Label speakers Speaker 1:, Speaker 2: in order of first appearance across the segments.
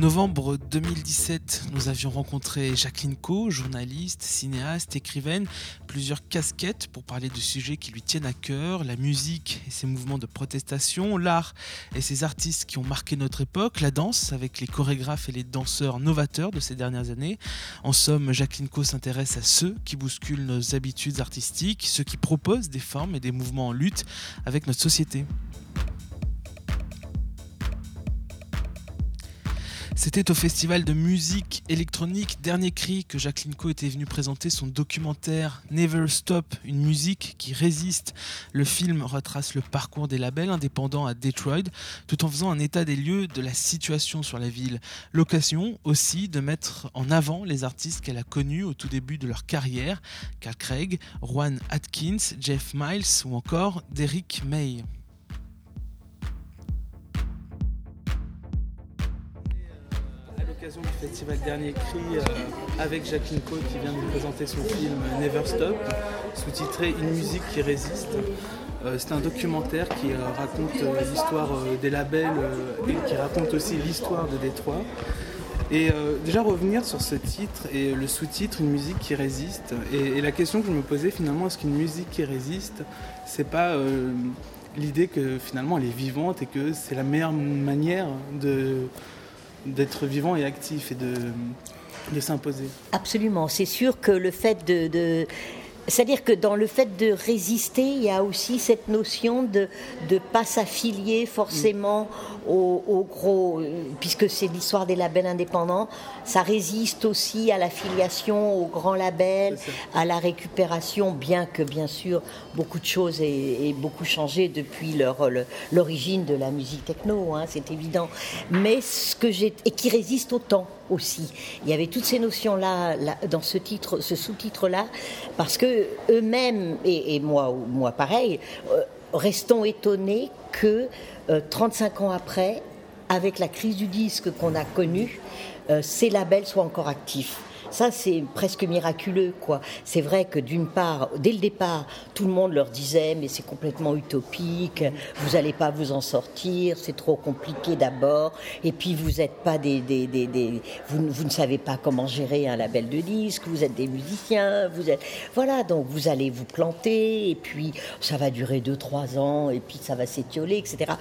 Speaker 1: Novembre 2017, nous avions rencontré Jacqueline Co, journaliste, cinéaste, écrivaine, plusieurs casquettes pour parler de sujets qui lui tiennent à cœur, la musique et ses mouvements de protestation, l'art et ses artistes qui ont marqué notre époque, la danse avec les chorégraphes et les danseurs novateurs de ces dernières années. En somme, Jacqueline Co s'intéresse à ceux qui bousculent nos habitudes artistiques, ceux qui proposent des formes et des mouvements en lutte avec notre société. C'était au festival de musique électronique Dernier Cri que Jacqueline Co était venue présenter son documentaire Never Stop, une musique qui résiste. Le film retrace le parcours des labels indépendants à Detroit tout en faisant un état des lieux de la situation sur la ville. L'occasion aussi de mettre en avant les artistes qu'elle a connus au tout début de leur carrière, Carl Craig, Juan Atkins, Jeff Miles ou encore Derrick May. Du festival Dernier Cri euh, avec Jacqueline Coe qui vient de nous présenter son film Never Stop, sous-titré Une musique qui résiste. Euh, c'est un documentaire qui euh, raconte l'histoire des labels et qui raconte aussi l'histoire de Détroit. Et déjà revenir sur ce titre et le sous-titre Une musique qui résiste. Et, la question que je me posais finalement, est-ce qu'une musique qui résiste, c'est pas l'idée que finalement elle est vivante et que c'est la meilleure manière de, d'être vivant et actif et de, s'imposer.
Speaker 2: Absolument. C'est sûr que le fait de, c'est-à-dire que dans le fait de résister, il y a aussi cette notion de ne pas s'affilier forcément au, gros, puisque c'est l'histoire des labels indépendants, ça résiste aussi à l'affiliation aux grands labels, à la récupération, bien que bien sûr beaucoup de choses aient, beaucoup changé depuis l'origine de la musique techno, hein, c'est évident. Mais ce que j'ai et qui résiste au temps aussi. Il y avait toutes ces notions-là dans ce titre, ce sous-titre-là, parce que eux-mêmes, et, moi, moi pareil, euh, restons étonnés que 35 euh, ans après, avec la crise du disque qu'on a connue, euh, ces labels soient encore actifs. Ça, c'est presque miraculeux, quoi. C'est vrai que d'une part, dès le départ, tout le monde leur disait, mais c'est complètement utopique, vous n'allez pas vous en sortir, c'est trop compliqué d'abord, et puis vous n'êtes pas des, vous, ne savez pas comment gérer un label de disques, vous êtes des musiciens, vous êtes, voilà, donc vous allez vous planter, et puis ça va durer 2-3 ans, et puis ça va s'étioler, etc.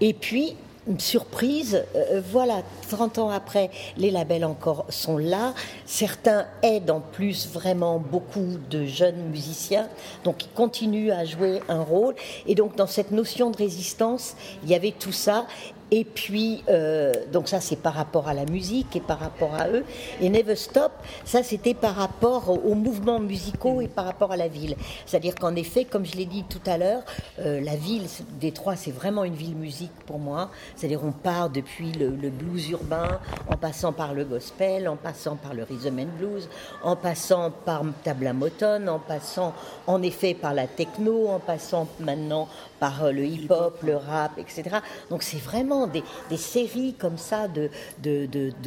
Speaker 2: Et puis, surprise. Euh, voilà, 30 ans après, les labels encore sont là. Certains aident en plus vraiment beaucoup de jeunes musiciens, donc ils continuent à jouer un rôle. Et donc dans cette notion de résistance, il y avait tout ça. Et puis, euh, donc ça c'est par rapport à la musique et par rapport à eux. Et Never Stop, ça c'était par rapport aux mouvements musicaux et par rapport à la ville. C'est-à-dire qu'en effet, comme je l'ai dit tout à l'heure, euh, la ville Détroit c'est vraiment une ville musique pour moi. C'est-à-dire on part depuis le, blues urbain, en passant par le gospel, en passant par le rhythm and blues, en passant par Tabla Motown, en passant en effet par la techno, en passant maintenant par euh, le hip-hop, le rap, etc. Donc c'est vraiment des, séries comme ça de,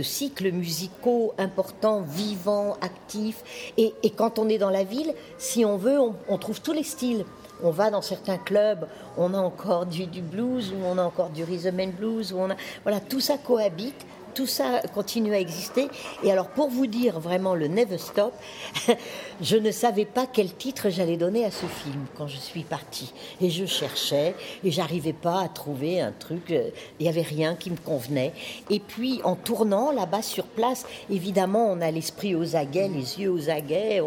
Speaker 2: cycles musicaux importants, vivants, actifs. Et, quand on est dans la ville, si on veut, on, trouve tous les styles on va dans certains clubs, on a encore du, du, blues, ou on a encore du rhythm and blues, ou on a, voilà, tout ça cohabite tout ça continue à exister. Et alors, pour vous dire vraiment le Never Stop, je ne savais pas quel titre j'allais donner à ce film quand je suis partie. Et je cherchais et j'arrivais pas à trouver un truc. Euh, il n'y avait rien qui me convenait. Et puis, en tournant là-bas sur place, évidemment, on a l'esprit aux aguets, les yeux aux aguets.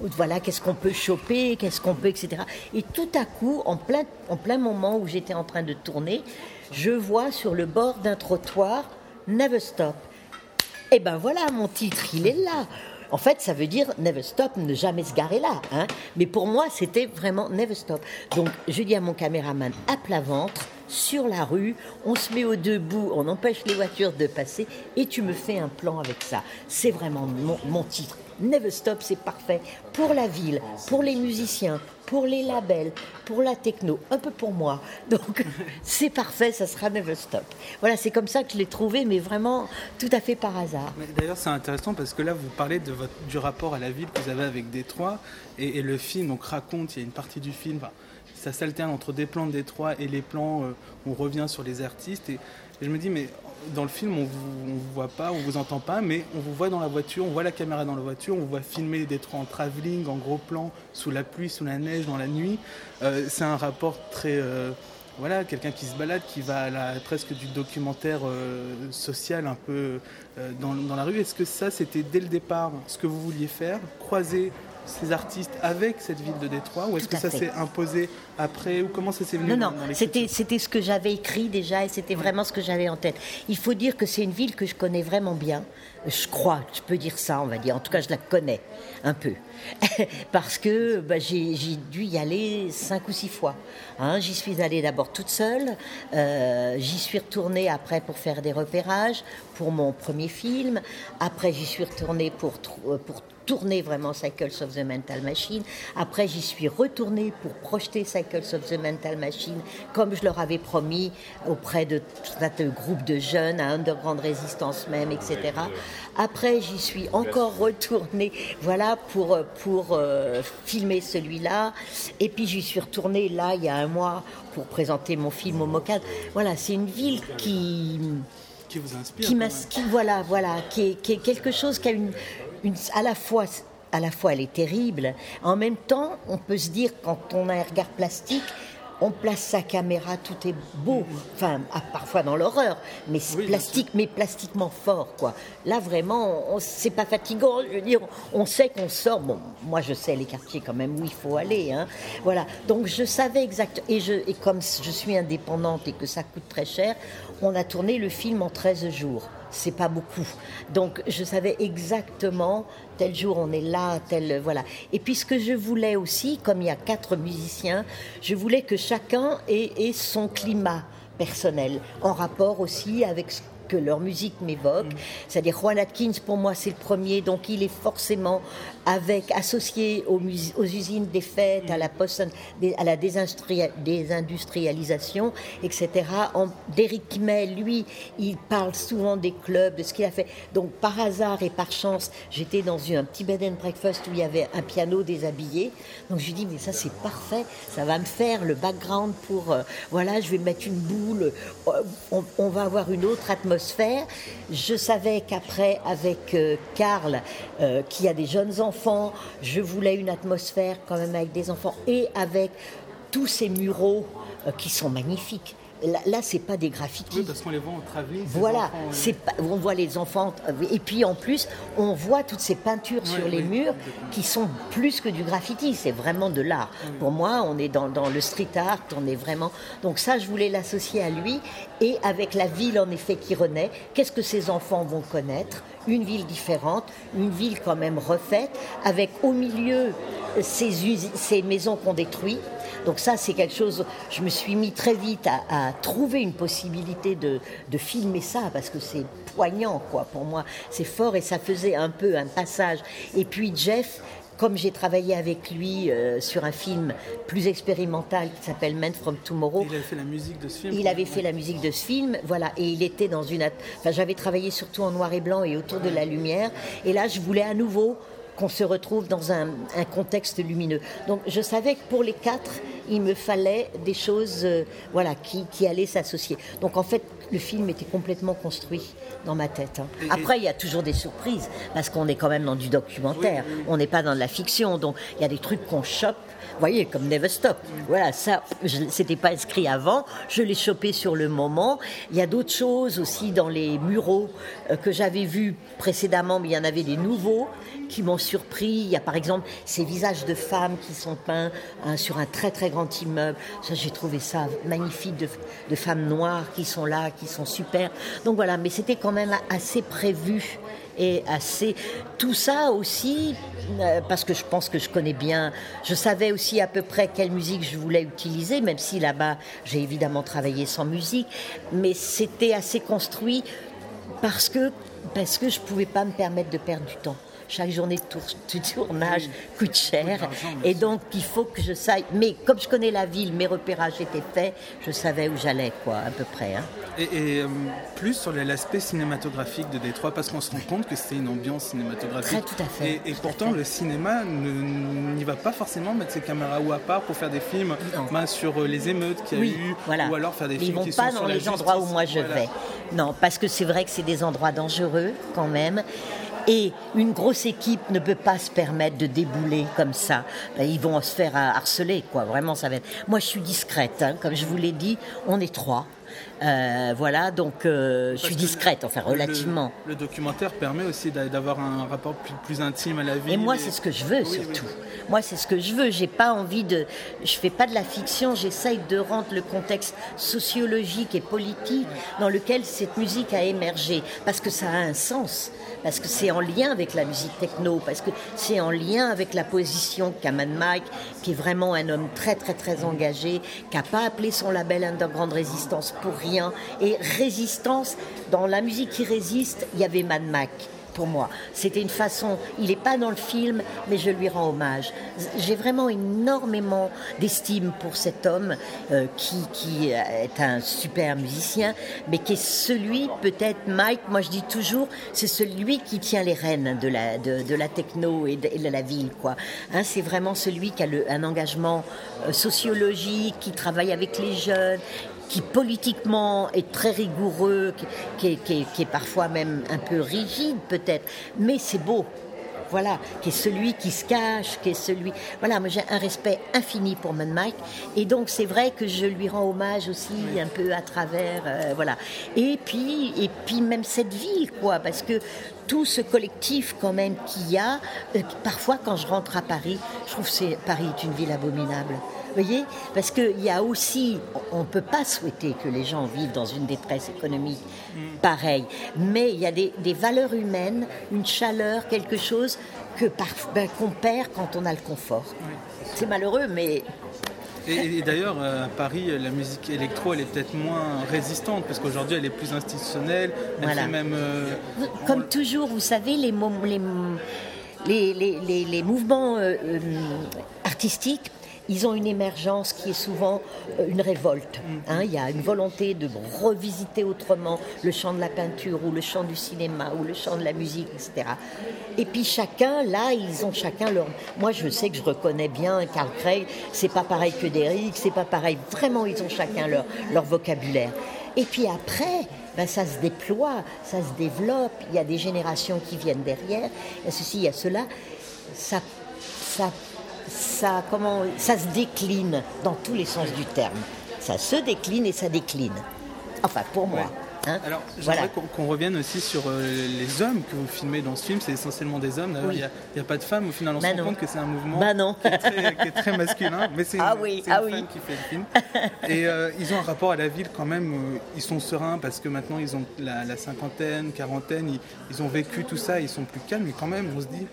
Speaker 2: voilà, qu'est-ce qu'on peut choper, qu'est-ce qu'on peut, etc. Et tout à coup, en plein, en plein moment où j'étais en train de tourner, je vois sur le bord d'un trottoir Never Stop. Et eh ben voilà, mon titre, il est là. En fait, ça veut dire never stop, ne jamais se garer là. Hein. Mais pour moi, c'était vraiment never stop. Donc, je dis à mon caméraman, à plat ventre, sur la rue, on se met au debout, on empêche les voitures de passer, et tu me fais un plan avec ça. C'est vraiment mon titre. Never Stop, c'est parfait pour la ville, pour les musiciens, pour les labels, pour la techno, un peu pour moi. Donc c'est parfait, ça sera Never Stop. Voilà, c'est comme ça que je l'ai trouvé, mais vraiment tout à fait par hasard.
Speaker 1: D'ailleurs, c'est intéressant parce que là, vous parlez du rapport à la ville que vous avez avec Détroit, et, le film donc, raconte, il y a une partie du film, ça s'alterne entre des plans de Détroit et les plans où on revient sur les artistes. Et Et je me dis, mais dans le film, on vous, vous voit pas, on vous entend pas, mais on vous voit dans la voiture, on voit la caméra dans la voiture, on vous voit filmer des trois en travelling, en gros plan, sous la pluie, sous la neige, dans la nuit. Euh, c'est un rapport très. Euh, voilà, quelqu'un qui se balade, qui va à la, presque du documentaire euh, social un peu dans, la rue. Est-ce que ça, c'était dès le départ ce que vous vouliez faire? Croiser ces artistes avec cette ville de Détroit ou est-ce que ça s'est imposé après ou comment ça s'est venu
Speaker 2: Non, non, c'était, ce que j'avais écrit déjà et c'était vraiment ce que j'avais en tête. Il faut dire que c'est une ville que je connais vraiment bien. Je crois, je peux dire ça, on va dire. En tout cas, je la connais un peu. Parce que bah, j'ai, dû y aller cinq ou six fois. Hein. j'y suis allée d'abord toute seule. Euh, j'y suis retournée après pour faire des repérages pour mon premier film. Après, j'y suis retournée pour, euh, pour tourner vraiment Cycles of the Mental Machine. Après, j'y suis retournée pour projeter Cycles of the Mental Machine, comme je leur avais promis auprès de tout un groupe de jeunes, à Underground Résistance même, etc. Après, j'y suis encore retournée, voilà, pour, pour euh, filmer celui-là. Et puis, j'y suis retournée là, il y a un mois, pour présenter mon film au Mocad. Voilà, c'est une ville qui
Speaker 1: qui vous inspire.
Speaker 2: Qui, voilà, voilà, qui est, qui est, quelque chose qui a une, à la fois à la fois elle est terrible, en même temps on peut se dire quand on a un regard plastique, on place sa caméra, tout est beau, enfin parfois dans l'horreur, mais plastique, mais plastiquement fort quoi. Là vraiment, c'est pas fatigant, je veux dire, on sait qu'on sort. Bon, moi je sais les quartiers quand même où il faut aller, hein. Voilà. Donc je savais exactement, et je et comme je suis indépendante et que ça coûte très cher, on a tourné le film en 13 jours c'est pas beaucoup. Donc je savais exactement tel jour on est là, tel voilà. Et puis ce que je voulais aussi, comme il y a quatre musiciens, je voulais que chacun ait, son climat personnel, en rapport aussi avec ce que leur musique m'évoque. Mm. C'est-à-dire Juan Atkins, pour moi, c'est le premier, donc il est forcément avec associé aux, aux usines des fêtes, à la, post, à la désindustrialisation, etc. Derrick May, lui, il parle souvent des clubs, de ce qu'il a fait. Donc par hasard et par chance, j'étais dans un petit bed and breakfast où il y avait un piano déshabillé. Donc je lui dis, mais ça c'est parfait, ça va me faire le background pour, euh, voilà, je vais mettre une boule, euh, on, on va avoir une autre atmosphère je savais qu'après, avec euh, Karl, euh, qui a des jeunes enfants, je voulais une atmosphère quand même avec des enfants et avec tous ces muraux euh, qui sont magnifiques. Là, là c'est pas des graffitis.
Speaker 1: Oui, parce qu'on les voit.
Speaker 2: Voilà, c'est on voit les enfants. Et puis en plus, on voit toutes ces peintures sur les murs qui sont plus que du graffiti. C'est vraiment de l'art. Pour moi, on est dans, dans, le street art. On est vraiment. Donc ça, je voulais l'associer à lui et avec la ville en effet qui renaît. Qu'est-ce que ces enfants vont connaître? Une ville différente, une ville quand même refaite, avec au milieu ces, ces maisons qu'on détruit donc ça, c'est quelque chose, je me suis mis très vite à, trouver une possibilité de, filmer ça, parce que c'est poignant, quoi, pour moi. C'est fort et ça faisait un peu un passage. Et puis Jeff, comme j'ai travaillé avec lui euh, sur un film plus expérimental qui s'appelle Men from Tomorrow.
Speaker 1: Il avait fait la musique de ce film.
Speaker 2: Il avait fait la musique de ce film, voilà, et il était dans une. Enfin, j'avais travaillé surtout en noir et blanc et autour de la lumière, et là, je voulais à nouveau qu'on se retrouve dans un, contexte lumineux. Donc je savais que pour les quatre, il me fallait des choses euh, voilà, qui, qui allaient s'associer. Donc en fait, le film était complètement construit dans ma tête. Hein. Après, il y a toujours des surprises, parce qu'on est quand même dans du documentaire, on n'est pas dans de la fiction, donc il y a des trucs qu'on chope vous voyez, comme Never Stop. Voilà, ça, c'était pas inscrit avant. Je l'ai chopé sur le moment. Il y a d'autres choses aussi dans les muraux euh, que j'avais vus précédemment, mais il y en avait des nouveaux qui m'ont surpris. Il y a par exemple ces visages de femmes qui sont peints hein, sur un très très grand immeuble. Ça, j'ai trouvé ça magnifique de, de, femmes noires qui sont là, qui sont super. Donc voilà, mais c'était quand même assez prévu et assez. Tout ça aussi, euh, parce que je pense que je connais bien, je savais aussi à peu près quelle musique je voulais utiliser, même si là-bas j'ai évidemment travaillé sans musique, mais c'était assez construit parce que, parce que je ne pouvais pas me permettre de perdre du temps. Chaque journée de, tournage coûte cher. Et donc, il faut que je sache. Mais comme je connais la ville, mes repérages étaient faits, je savais où j'allais, quoi, à peu près. Hein.
Speaker 1: Et, euh, plus sur l'aspect cinématographique de Détroit, parce qu'on se rend compte que c'est une ambiance cinématographique.
Speaker 2: tout à fait.
Speaker 1: Et, pourtant, le cinéma n'y va pas forcément mettre ses caméras ou à part pour faire des films ben, sur euh, les émeutes qu'il y a eu, ou alors faire des films
Speaker 2: vont
Speaker 1: qui
Speaker 2: pas
Speaker 1: dans
Speaker 2: les endroits où moi je vais. Non, parce que c'est vrai que c'est des endroits dangereux quand même. Et une grosse équipe ne peut pas se permettre de débouler comme ça. Ben, ils vont se faire harceler, quoi. Vraiment, ça va être. Moi, je suis discrète, hein. comme je vous l'ai dit. On est trois. Euh, voilà, donc euh, je suis discrète, enfin relativement.
Speaker 1: Le, documentaire permet aussi d'avoir un rapport plus, intime à la vie.
Speaker 2: Et moi, c'est ce que je veux surtout. Moi, c'est ce que je veux. J'ai pas envie de. Je fais pas de la fiction. J'essaye de rendre le contexte sociologique et politique dans lequel cette musique a émergé, parce que ça a un sens, parce que c'est en lien avec la musique techno, parce que c'est en lien avec la position qu'a Mike, qui est vraiment un homme très très très engagé, qui n'a pas appelé son label Underground Résistance pour rien. Et résistance, dans la musique qui résiste, il y avait Mad Mac pour moi. C'était une façon, il n'est pas dans le film, mais je lui rends hommage. J'ai vraiment énormément d'estime pour cet homme euh, qui, qui, est un super musicien, mais qui est celui, peut-être Mike, moi je dis toujours, c'est celui qui tient les rênes de la, de, la techno et de, la ville. quoi. Hein, c'est vraiment celui qui a un engagement euh, sociologique, qui travaille avec les jeunes, qui politiquement est très rigoureux, qui, est, parfois même un peu rigide peut-être, mais c'est beau. Voilà, qui est celui qui se cache, qui est celui. Voilà, moi j'ai un respect infini pour Mad Mike, et donc c'est vrai que je lui rends hommage aussi un peu à travers, euh, voilà. Et puis, et puis même cette ville, quoi, parce que tout ce collectif quand même qu'il y a, euh, parfois quand je rentre à Paris, je trouve que Paris est une ville abominable voyez Parce qu'il y a aussi, on ne peut pas souhaiter que les gens vivent dans une détresse économique pareille, mais il y a des, valeurs humaines, une chaleur, quelque chose que ben, qu'on perd quand on a le confort. C'est malheureux, mais
Speaker 1: et, d'ailleurs, euh, à Paris, la musique électro, elle est peut-être moins résistante, parce qu'aujourd'hui, elle est plus institutionnelle. Elle même, euh,
Speaker 2: Comme toujours, vous savez, les, les, les, les mouvements euh, artistiques ils ont une émergence qui est souvent euh, une révolte. Hein. Il y a une volonté de revisiter autrement le champ de la peinture ou le champ du cinéma ou le champ de la musique, etc. Et puis chacun, là, ils ont chacun leur. Moi, je sais que je reconnais bien Carl Craig. C'est pas pareil que Derrick, c'est pas pareil. Vraiment, ils ont chacun leur, leur vocabulaire. Et puis après, ben, ça se déploie, ça se développe. Il y a des générations qui viennent derrière. Il y a ceci, il y a cela. Ça, ça ça, se décline dans tous les sens du terme. Ça se décline et ça décline. Enfin, pour moi.
Speaker 1: Hein Alors, j'aimerais qu'on revienne aussi sur euh, les hommes que vous filmez dans ce film. C'est essentiellement des hommes. il n'y a, pas de femmes. Au final, on se bah rend compte que c'est un mouvement
Speaker 2: bah
Speaker 1: qui, est très, masculin. Mais c'est
Speaker 2: ah
Speaker 1: une,
Speaker 2: oui, ah
Speaker 1: femme qui fait le film. Et euh, ils ont un rapport à la ville quand même. Euh, ils sont sereins parce que maintenant, ils ont la, cinquantaine, quarantaine. Ils, ont vécu tout ça. Ils sont plus calmes. Mais quand même, on se dit,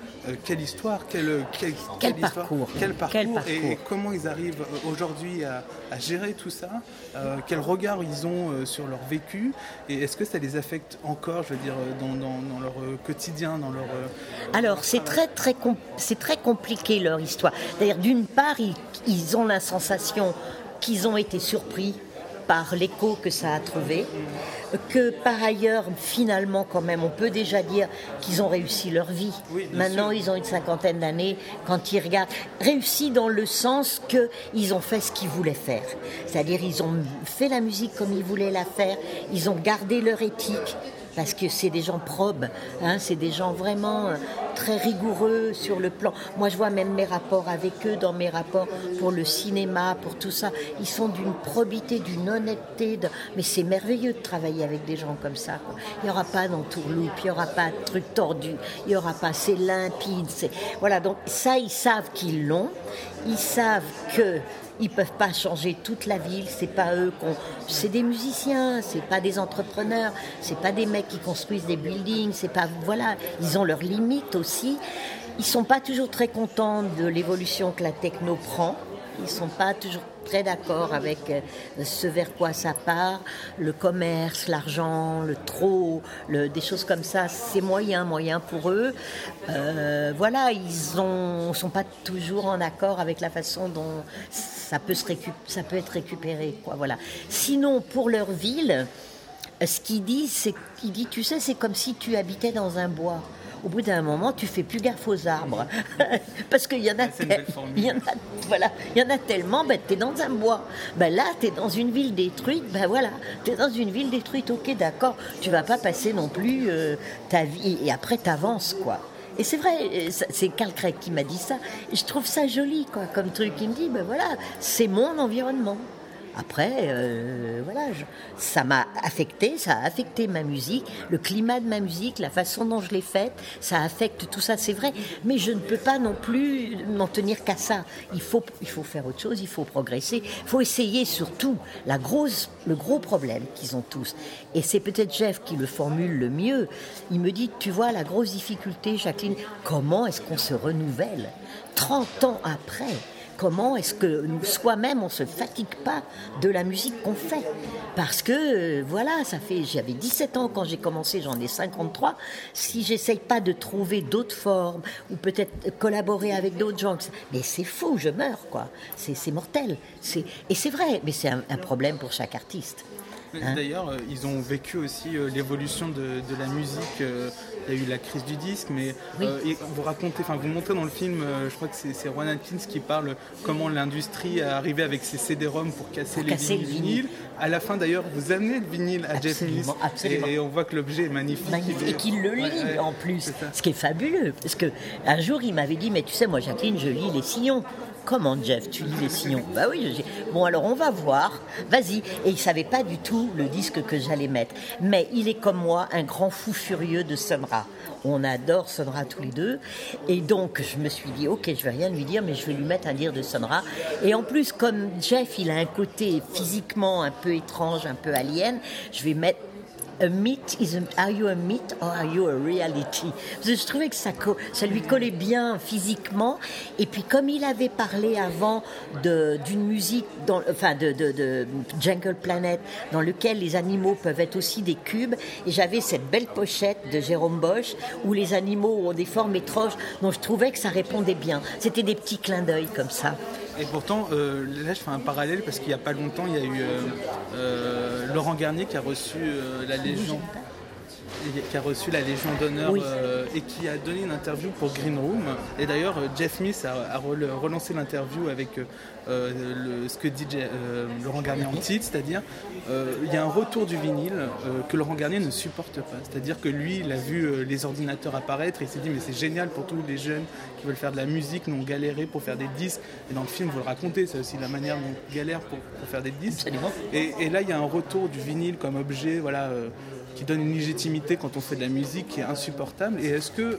Speaker 1: quelle histoire, quel,
Speaker 2: quel, parcours.
Speaker 1: Quel parcours, Et, comment ils arrivent aujourd'hui à, gérer tout ça. quel regard ils ont sur leur vécu. Et est-ce que ça les affecte encore, je veux dire, dans, leur euh, quotidien, dans leur... Euh,
Speaker 2: Alors, c'est très, très, c'est très compliqué leur histoire. D'ailleurs, d'une part, ils ont la sensation qu'ils ont été surpris par l'écho que ça a trouvé, que par ailleurs, finalement, quand même, on peut déjà dire qu'ils ont réussi leur vie. Maintenant, ils ont une cinquantaine d'années. Quand ils regardent, réussi dans le sens qu'ils ont fait ce qu'ils voulaient faire. C'est-à-dire, ils ont fait la musique comme ils voulaient la faire, ils ont gardé leur éthique, parce que c'est des gens probes, hein, c'est des gens vraiment euh, très rigoureux sur le plan. Moi, je vois même mes rapports avec eux, dans mes rapports pour le cinéma, pour tout ça. Ils sont d'une probité, d'une honnêteté. Mais c'est merveilleux de travailler avec des gens comme ça. Il n'y aura pas d'entourloupe, il n'y aura pas de trucs tordus, il n'y aura pas, c'est limpide. Voilà, donc ça, ils savent qu'ils l'ont. Ils savent que ils peuvent pas changer toute la ville. C'est pas eux qu'on. C'est des musiciens. C'est pas des entrepreneurs. C'est pas des mecs qui construisent des buildings. C'est pas voilà. Ils ont leurs limites aussi. Ils sont pas toujours très contents de l'évolution que la techno prend. Ils sont pas toujours très d'accord avec euh, ce vers quoi ça part. Le commerce, l'argent, le trop, des choses comme ça, c'est moyen, moyen pour eux. Euh, voilà, ils ne sont pas toujours en accord avec la façon dont ça peut, se ça peut être récupéré. Quoi, voilà. Sinon, pour leur ville, ce qu'ils disent, c'est tu sais, c'est comme si tu habitais dans un bois au bout d'un moment, tu fais plus gaffe aux arbres. Parce qu'il y en a, y en a, voilà, il y en a tellement, ben, tu es dans un bois. Ben, là, tu es dans une ville détruite, ben voilà, tu es dans une ville détruite, ok, d'accord, tu vas pas passer non plus euh, ta vie, et après tu avances, quoi. Et c'est vrai, c'est Carl Craig qui m'a dit ça. Et je trouve ça joli, quoi, comme truc. Il me dit, ben voilà, c'est mon environnement. Après, euh, voilà, ça m'a affecté, ça a affecté ma musique, le climat de ma musique, la façon dont je l'ai faite, ça affecte tout ça, c'est vrai. Mais je ne peux pas non plus m'en tenir qu'à ça. Il faut, il faut faire autre chose, il faut progresser, il faut essayer surtout. La grosse, le gros problème qu'ils ont tous, et c'est peut-être Jeff qui le formule le mieux. Il me dit, tu vois, la grosse difficulté, Jacqueline, comment est-ce qu'on se renouvelle? 30 ans après comment est-ce que soi-même on se fatigue pas de la musique qu'on fait? Parce que voilà, ça fait j'avais 17 ans quand j'ai commencé, j'en ai 53. Si j'essaye pas de trouver d'autres formes ou peut-être collaborer avec d'autres gens, mais c'est faux, je meurs quoi. C'est mortel. Et c'est vrai, mais c'est un, problème pour chaque artiste.
Speaker 1: Hein d'ailleurs, euh, ils ont vécu aussi euh, l'évolution de, la musique euh, il y a eu la crise du disque, mais euh, vous racontez, enfin vous montrez dans le film, euh, je crois que c'est Ron Atkins qui parle comment l'industrie est arrivée avec ses CD-ROM pour casser les vinyles. À la fin d'ailleurs, vous amenez le vinyle à Jeff et, on voit que l'objet est magnifique.
Speaker 2: Et qu'il le lit en plus, ce qui est fabuleux. Parce que un jour il m'avait dit, mais tu sais, moi Jacqueline, je lis les sillons. Comment Jeff, tu lis les sillons Bah oui, bon alors on va voir, vas-y. Et il savait pas du tout le disque que j'allais mettre. Mais il est comme moi, un grand fou furieux de Sonra. On adore Sonra tous les deux. Et donc je me suis dit, ok, je vais rien lui dire, mais je vais lui mettre un dire de Sonra. Et en plus, comme Jeff, il a un côté physiquement un peu étrange, un peu alien, je vais mettre a myth is are you a myth or are you a reality? Je trouvais que ça, ça lui collait bien physiquement. Et puis comme il avait parlé avant d'une musique, dans, enfin de, de, Jungle Planet, dans lequel les animaux peuvent être aussi des cubes, et j'avais cette belle pochette de Jérôme Bosch où les animaux ont des formes étranges, dont je trouvais que ça répondait bien. C'était des petits clins d'œil comme ça.
Speaker 1: Et pourtant, euh, là, je fais un parallèle parce qu'il n'y a pas longtemps, il y a eu euh, euh, Laurent Garnier qui a reçu la Légion qui a reçu la Légion d'honneur euh, et qui a donné une interview pour Green Room. Et d'ailleurs, euh, Jeff Smith a, relancé l'interview avec euh, ce que dit Laurent Garnier en titre, c'est-à-dire il y a un retour du vinyle que Laurent Garnier ne supporte pas. C'est-à-dire que lui, il a vu les ordinateurs apparaître et il s'est dit mais c'est génial pour tous les jeunes qui veulent faire de la musique, nous on galéré pour faire des disques. Et dans le film, vous le racontez, c'est aussi la manière dont on galère pour, faire des disques. Et, et, là, il y a un retour du vinyle comme objet, voilà qui donne une légitimité quand on fait de la musique qui est insupportable. Et est-ce que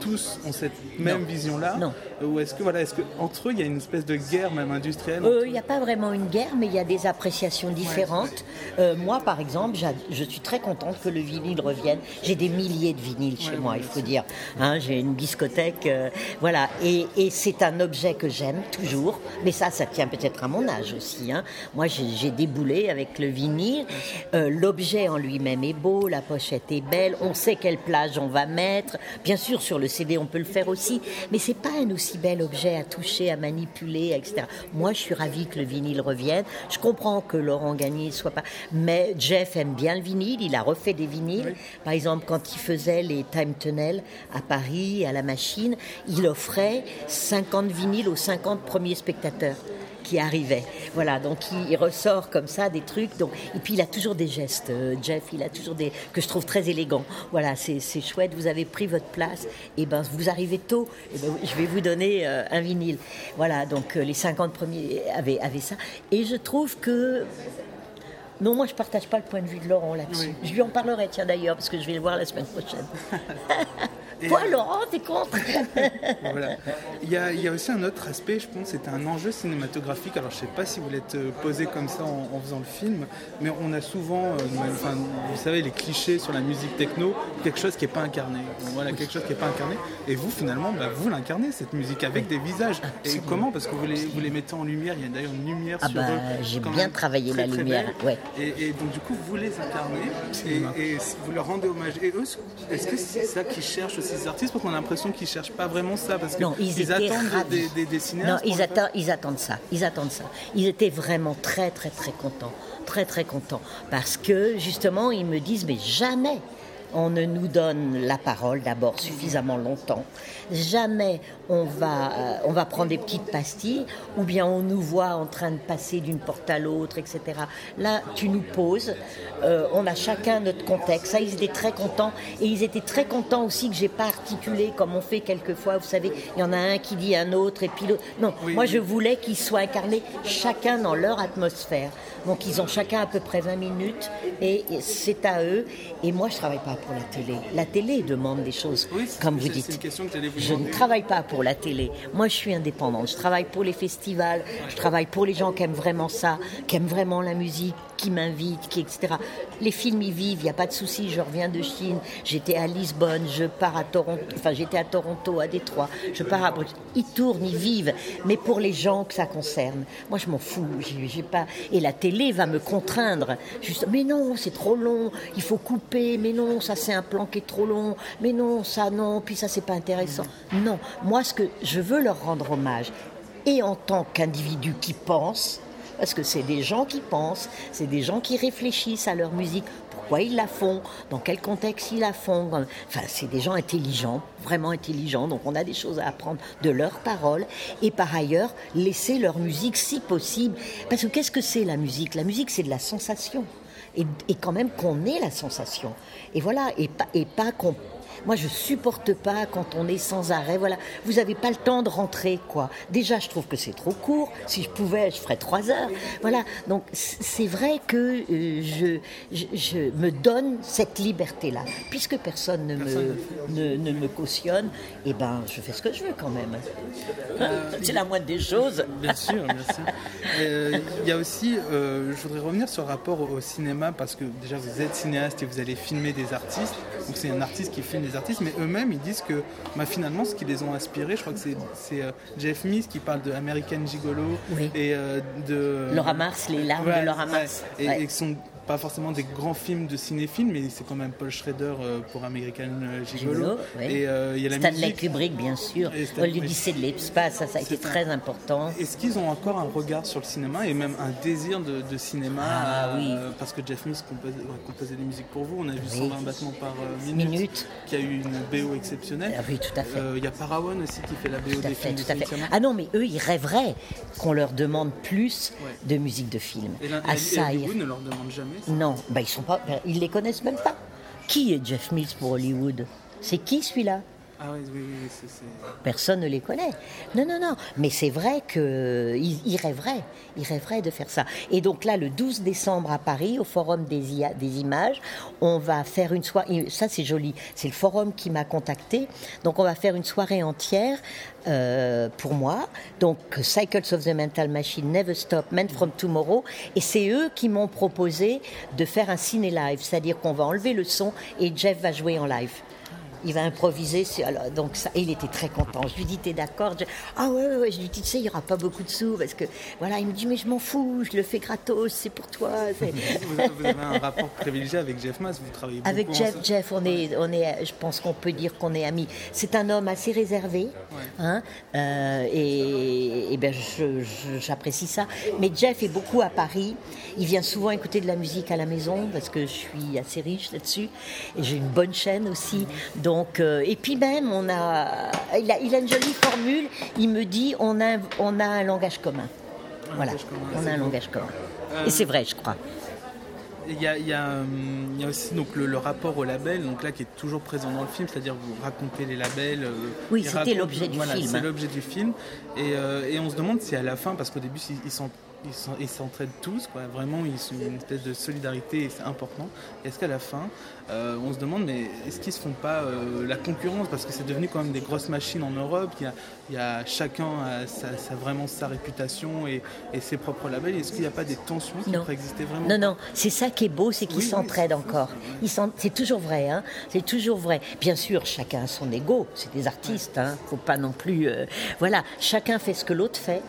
Speaker 1: tous ont cette même vision-là
Speaker 2: Non.
Speaker 1: Ou est-ce que voilà, est-ce que entre eux il y a une espèce de guerre même industrielle
Speaker 2: Il n'y a pas vraiment une guerre, mais il y a des appréciations différentes. Euh, moi, par exemple, je suis très contente que le vinyle revienne. J'ai des milliers de vinyles chez moi, il faut dire. Hein, j'ai une discothèque, euh, voilà. Et, c'est un objet que j'aime toujours. Mais ça, ça tient peut-être à mon âge aussi. Hein. Moi, j'ai déboulé avec le vinyle. Euh, l'objet en lui-même est beau, la pochette est belle. On sait quelle plage on va mettre. Bien sûr, sur le CD, on peut le faire aussi. Mais c'est pas un aussi bel objet à toucher, à manipuler, etc. Moi, je suis ravie que le vinyle revienne. Je comprends que Laurent Gagné soit pas. Mais Jeff aime bien le vinyle. Il a refait des vinyles. Par exemple, quand il faisait les Time Tunnel à Paris, à la machine, il offrait 50 vinyles aux 50 premiers spectateurs qui arrivait. Voilà, donc il, ressort comme ça des trucs. Donc, et puis il a toujours des gestes, euh, Jeff, il a toujours des que je trouve très élégants. Voilà, c'est chouette, vous avez pris votre place, et ben vous arrivez tôt, et ben, je vais vous donner euh, un vinyle. Voilà, donc euh, les 50 premiers avaient, avaient ça. Et je trouve que Non, moi je partage pas le point de vue de Laurent là-dessus. Je lui en parlerai, tiens d'ailleurs, parce que je vais le voir la semaine prochaine. Quoi, Laurent, t'es contre
Speaker 1: voilà. il, y a, il y, a, aussi un autre aspect, je pense, c'est un enjeu cinématographique. Alors, je sais pas si vous l'êtes euh, posé comme ça en, faisant le film, mais on a souvent, euh, enfin, vous savez, les clichés sur la musique techno, quelque chose qui n'est pas incarné. voilà, quelque chose qui n'est pas incarné. Et vous, finalement, bah, vous l'incarnez, cette musique, avec des visages. Et comment? Parce que vous les, vous les mettez en lumière, il y a d'ailleurs une lumière
Speaker 2: ah
Speaker 1: sur
Speaker 2: bah, J'ai bien travaillé la lumière, ouais.
Speaker 1: Et, donc, du coup, vous les incarnez et, vous leur rendez hommage. Et eux, est-ce que c'est ça qu'ils cherchent ces artistes parce qu'on a l'impression qu'ils cherchent pas vraiment ça parce qu'ils ils, attendent des, des, des,
Speaker 2: Non, ils, attendent, ils attendent ça. Ils attendent ça. Ils étaient vraiment très très très contents, très très contents. Parce que justement ils me disent mais jamais on ne nous donne la parole d'abord suffisamment longtemps. Jamais on va, euh, on va prendre des petites pastilles, ou bien on nous voit en train de passer d'une porte à l'autre, etc. Là, tu nous poses, euh, on a chacun notre contexte. Ça, ils étaient très contents, et ils étaient très contents aussi que j'ai pas articulé comme on fait quelquefois. Vous savez, il y en a un qui dit un autre, et puis l'autre. Non, moi je voulais qu'ils soient incarnés chacun dans leur atmosphère. Donc ils ont chacun à peu près 20 minutes, et c'est à eux. Et moi, je travaille pas pour la télé. La télé demande des choses, comme vous dites. je ne travaille pas pour la télé. Moi, je suis indépendante. Je travaille pour les festivals. Je travaille pour les gens qui aiment vraiment ça, qui aiment vraiment la musique, qui m'invitent, qui etc. Les films y vivent. Il n'y a pas de souci. Je reviens de Chine. J'étais à Lisbonne. Je pars à Toronto. Enfin, j'étais à Toronto, à Détroit. Je pars à Bruxelles. Ils tournent, ils vivent. Mais pour les gens que ça concerne, moi, je m'en fous. J'ai pas. Et la télé va me contraindre. Juste, mais non, c'est trop long. Il faut couper. Mais non, ça c'est un plan qui est trop long. Mais non, ça non. Puis ça c'est pas intéressant. Non, moi ce que je veux leur rendre hommage, et en tant qu'individu qui pense, parce que c'est des gens qui pensent, c'est des gens qui réfléchissent à leur musique, pourquoi ils la font, dans quel contexte ils la font? Enfin, c'est des gens intelligents, vraiment intelligents, donc on a des choses à apprendre de leurs paroles, et par ailleurs, laisser leur musique si possible. Parce que qu'est-ce que c'est la musique? La musique, c'est de la sensation. Et, quand même qu'on ait la sensation. Et voilà, et et pas qu'on moi, je supporte pas quand on est sans arrêt. Voilà, vous n'avez pas le temps de rentrer, quoi. Déjà, je trouve que c'est trop court. Si je pouvais, je ferais trois heures. Voilà. Donc, c'est vrai que euh, je, je, me donne cette liberté-là, puisque personne ne me, ne, me cautionne. Et eh ben, je fais ce que je veux quand même. Euh, c'est la moindre des choses.
Speaker 1: Bien sûr, bien sûr. Euh, il y a aussi, je voudrais revenir sur le rapport au cinéma parce que déjà vous êtes cinéaste et vous allez filmer des artistes. Donc c'est un artiste qui filme des artistes, mais eux-mêmes, ils disent que bah, finalement, ce qui les ont inspirés, je crois que c'est euh, Jeff Meese qui parle de American Gigolo et euh, de...
Speaker 2: Laura Mars, les larmes de Laura Mars.
Speaker 1: Et, et, sont pas forcément des grands films de cinéphiles, mais c'est quand même Paul Schrader euh, pour American euh, Gigolo.
Speaker 2: Et euh, il y a la Stanley Kubrick, bien sûr. L'Odyssée de l'espace, ça, ça a été très important.
Speaker 1: Est-ce qu'ils ont encore un regard sur le cinéma et même un désir de, cinéma
Speaker 2: ah, oui.
Speaker 1: Parce que Jeff Mills composait, des musiques pour vous. On a vu 120 battements par minute, qui a eu une BO exceptionnelle.
Speaker 2: Ah, oui, tout à fait.
Speaker 1: Il y a Parawan aussi qui fait la BO des films. Tout à fait.
Speaker 2: Ah non, mais eux, ils rêveraient qu'on leur demande plus de musique de film.
Speaker 1: Et, ah, ça, ne leur demande jamais
Speaker 2: non, bah, ils sont pas, bah, ils les connaissent même pas. Qui est Jeff Mills pour Hollywood? C'est qui celui-là?
Speaker 1: Ah
Speaker 2: Personne ne les connaît. Non, non, non. Mais c'est vrai qu'ils il rêveraient. Ils rêveraient de faire ça. Et donc là, le 12 décembre à Paris, au Forum des, des images, on va faire une soirée. Ça, c'est joli. C'est le Forum qui m'a contacté. Donc on va faire une soirée entière euh, pour moi. Donc Cycles of the Mental Machine, Never Stop, Men from Tomorrow. Et c'est eux qui m'ont proposé de faire un ciné live. C'est-à-dire qu'on va enlever le son et Jeff va jouer en live il va improviser. Alors, donc ça, et il était très content. Je lui dis, t'es d'accord? Ah ouais, ouais, ouais, je lui dis, tu sais, il n'y aura pas beaucoup de sous parce que voilà, il me dit, mais je m'en fous, je le fais gratos, c'est pour toi.
Speaker 1: vous, avez un rapport privilégié avec Jeff Mass, vous travaillez beaucoup
Speaker 2: Avec Jeff, Jeff, on est, on est, je pense qu'on peut dire qu'on est amis. C'est un homme assez réservé, hein, euh, et, et ben, j'apprécie ça. Mais Jeff est beaucoup à Paris. Il vient souvent écouter de la musique à la maison parce que je suis assez riche là-dessus. Et j'ai une bonne chaîne aussi. Donc, donc, euh, et puis même, on a, il, a, une jolie formule. Il me dit, on a, on a un langage commun. voilà, on a un langage commun. et c'est vrai, je crois.
Speaker 1: Il y, a, il, y a, aussi donc le, rapport au label, donc là qui est toujours présent dans le film, c'est-à-dire vous racontez les labels. Euh,
Speaker 2: oui, c'était l'objet du film.
Speaker 1: C'est l'objet du film, et, euh, et, on se demande si à la fin, parce qu'au début ils sont ils s'entraident tous, quoi. Vraiment, ils sont une espèce de solidarité et c'est important. Est-ce qu'à la fin, euh, on se demande, mais est-ce qu'ils se font pas euh, la concurrence? Parce que c'est devenu quand même des grosses machines en Europe. Il y a, il y a chacun a sa, vraiment sa réputation et, ses propres labels. Est-ce qu'il n'y a pas des tensions qui pourraient exister vraiment?
Speaker 2: Non, non. C'est ça qui est beau, c'est qu'ils s'entraident encore. c'est toujours vrai, hein. C'est toujours vrai. Bien sûr, chacun a son ego. C'est des artistes, hein. Faut pas non plus. Euh, voilà, chacun fait ce que l'autre fait.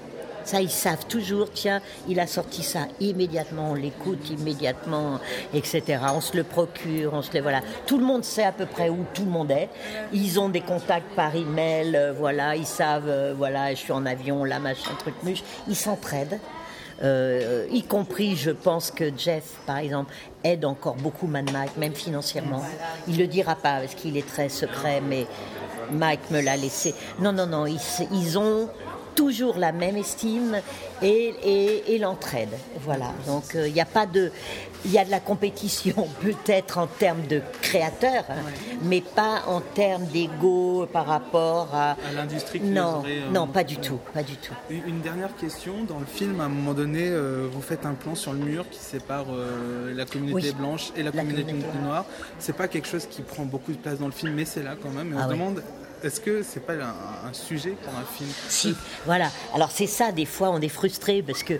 Speaker 2: Ça, ils savent toujours, tiens, il a sorti ça immédiatement, on l'écoute immédiatement, etc. On se le procure, on se le. Voilà. Tout le monde sait à peu près où tout le monde est. Ils ont des contacts par email, euh, voilà, ils savent, euh, voilà, je suis en avion, là, machin, truc, muche. Ils s'entraident. Euh, y compris, je pense que Jeff, par exemple, aide encore beaucoup Mad Mike, même financièrement. Il le dira pas parce qu'il est très secret, mais Mike me l'a laissé. Non, non, non, ils ont toujours la même estime et, et, l'entraide. Voilà. Donc il euh, n'y a pas de. Il y a de la compétition peut-être en termes de créateurs, hein, mais pas en termes d'ego par rapport à,
Speaker 1: l'industrie.
Speaker 2: Non, euh, non, pas du tout, pas du tout.
Speaker 1: Une dernière question dans le film, à un moment donné, euh, vous faites un plan sur le mur qui sépare la communauté blanche et la, communauté, noire. C'est pas quelque chose qui prend beaucoup de place dans le film, mais c'est là quand même. Et on ah se demande est-ce que c'est pas un, sujet pour un film
Speaker 2: Si, voilà. Alors c'est ça, des fois on est frustré parce que.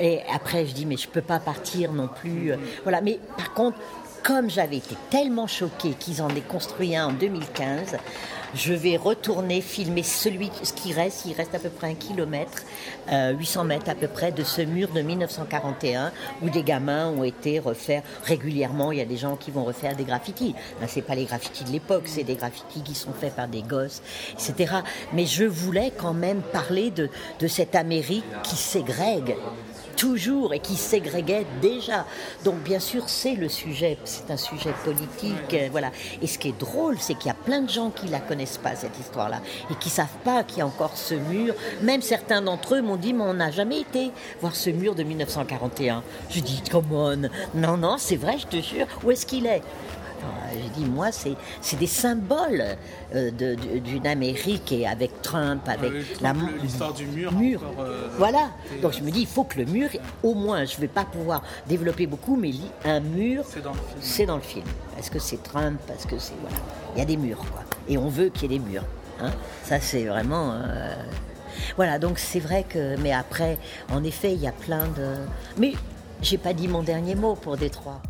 Speaker 2: Et après je dis, mais je peux pas partir non plus. Euh, voilà. Mais par contre, comme j'avais été tellement choquée qu'ils en aient construit un en 2015, je vais retourner filmer celui ce qui reste. Il reste à peu près un kilomètre, 800 euh, mètres à peu près de ce mur de 1941 où des gamins ont été refaire régulièrement. Il y a des gens qui vont refaire des graffitis. Ce c'est pas les graffitis de l'époque, c'est des graffitis qui sont faits par des gosses, etc. Mais je voulais quand même parler de, de cette Amérique qui ségrègue toujours et qui ségréguait déjà. Donc bien sûr, c'est le sujet, c'est un sujet politique, euh, voilà. Et ce qui est drôle, c'est qu'il y a plein de gens qui la connaissent pas cette histoire-là et qui savent pas qu'il y a encore ce mur. Même certains d'entre eux m'ont dit, mais on n'a jamais été voir ce mur de 1941. Je dis, come on, non, non, c'est vrai, je te jure. Où est-ce qu'il est? J'ai dit, moi, c'est des symboles euh, d'une Amérique et avec Trump, avec
Speaker 1: la l'histoire du mur.
Speaker 2: Euh, voilà. Donc je me dis, il faut que le mur, au moins, je ne vais pas pouvoir développer beaucoup, mais un mur, c'est dans le film. Parce que c'est Trump, parce que c'est voilà, il y a des murs, quoi. Et on veut qu'il y ait des murs. Hein. Ça, c'est vraiment. Euh, voilà, donc c'est vrai que. Mais après, en effet, il y a plein de. Mais j'ai pas dit mon dernier mot pour Détroit.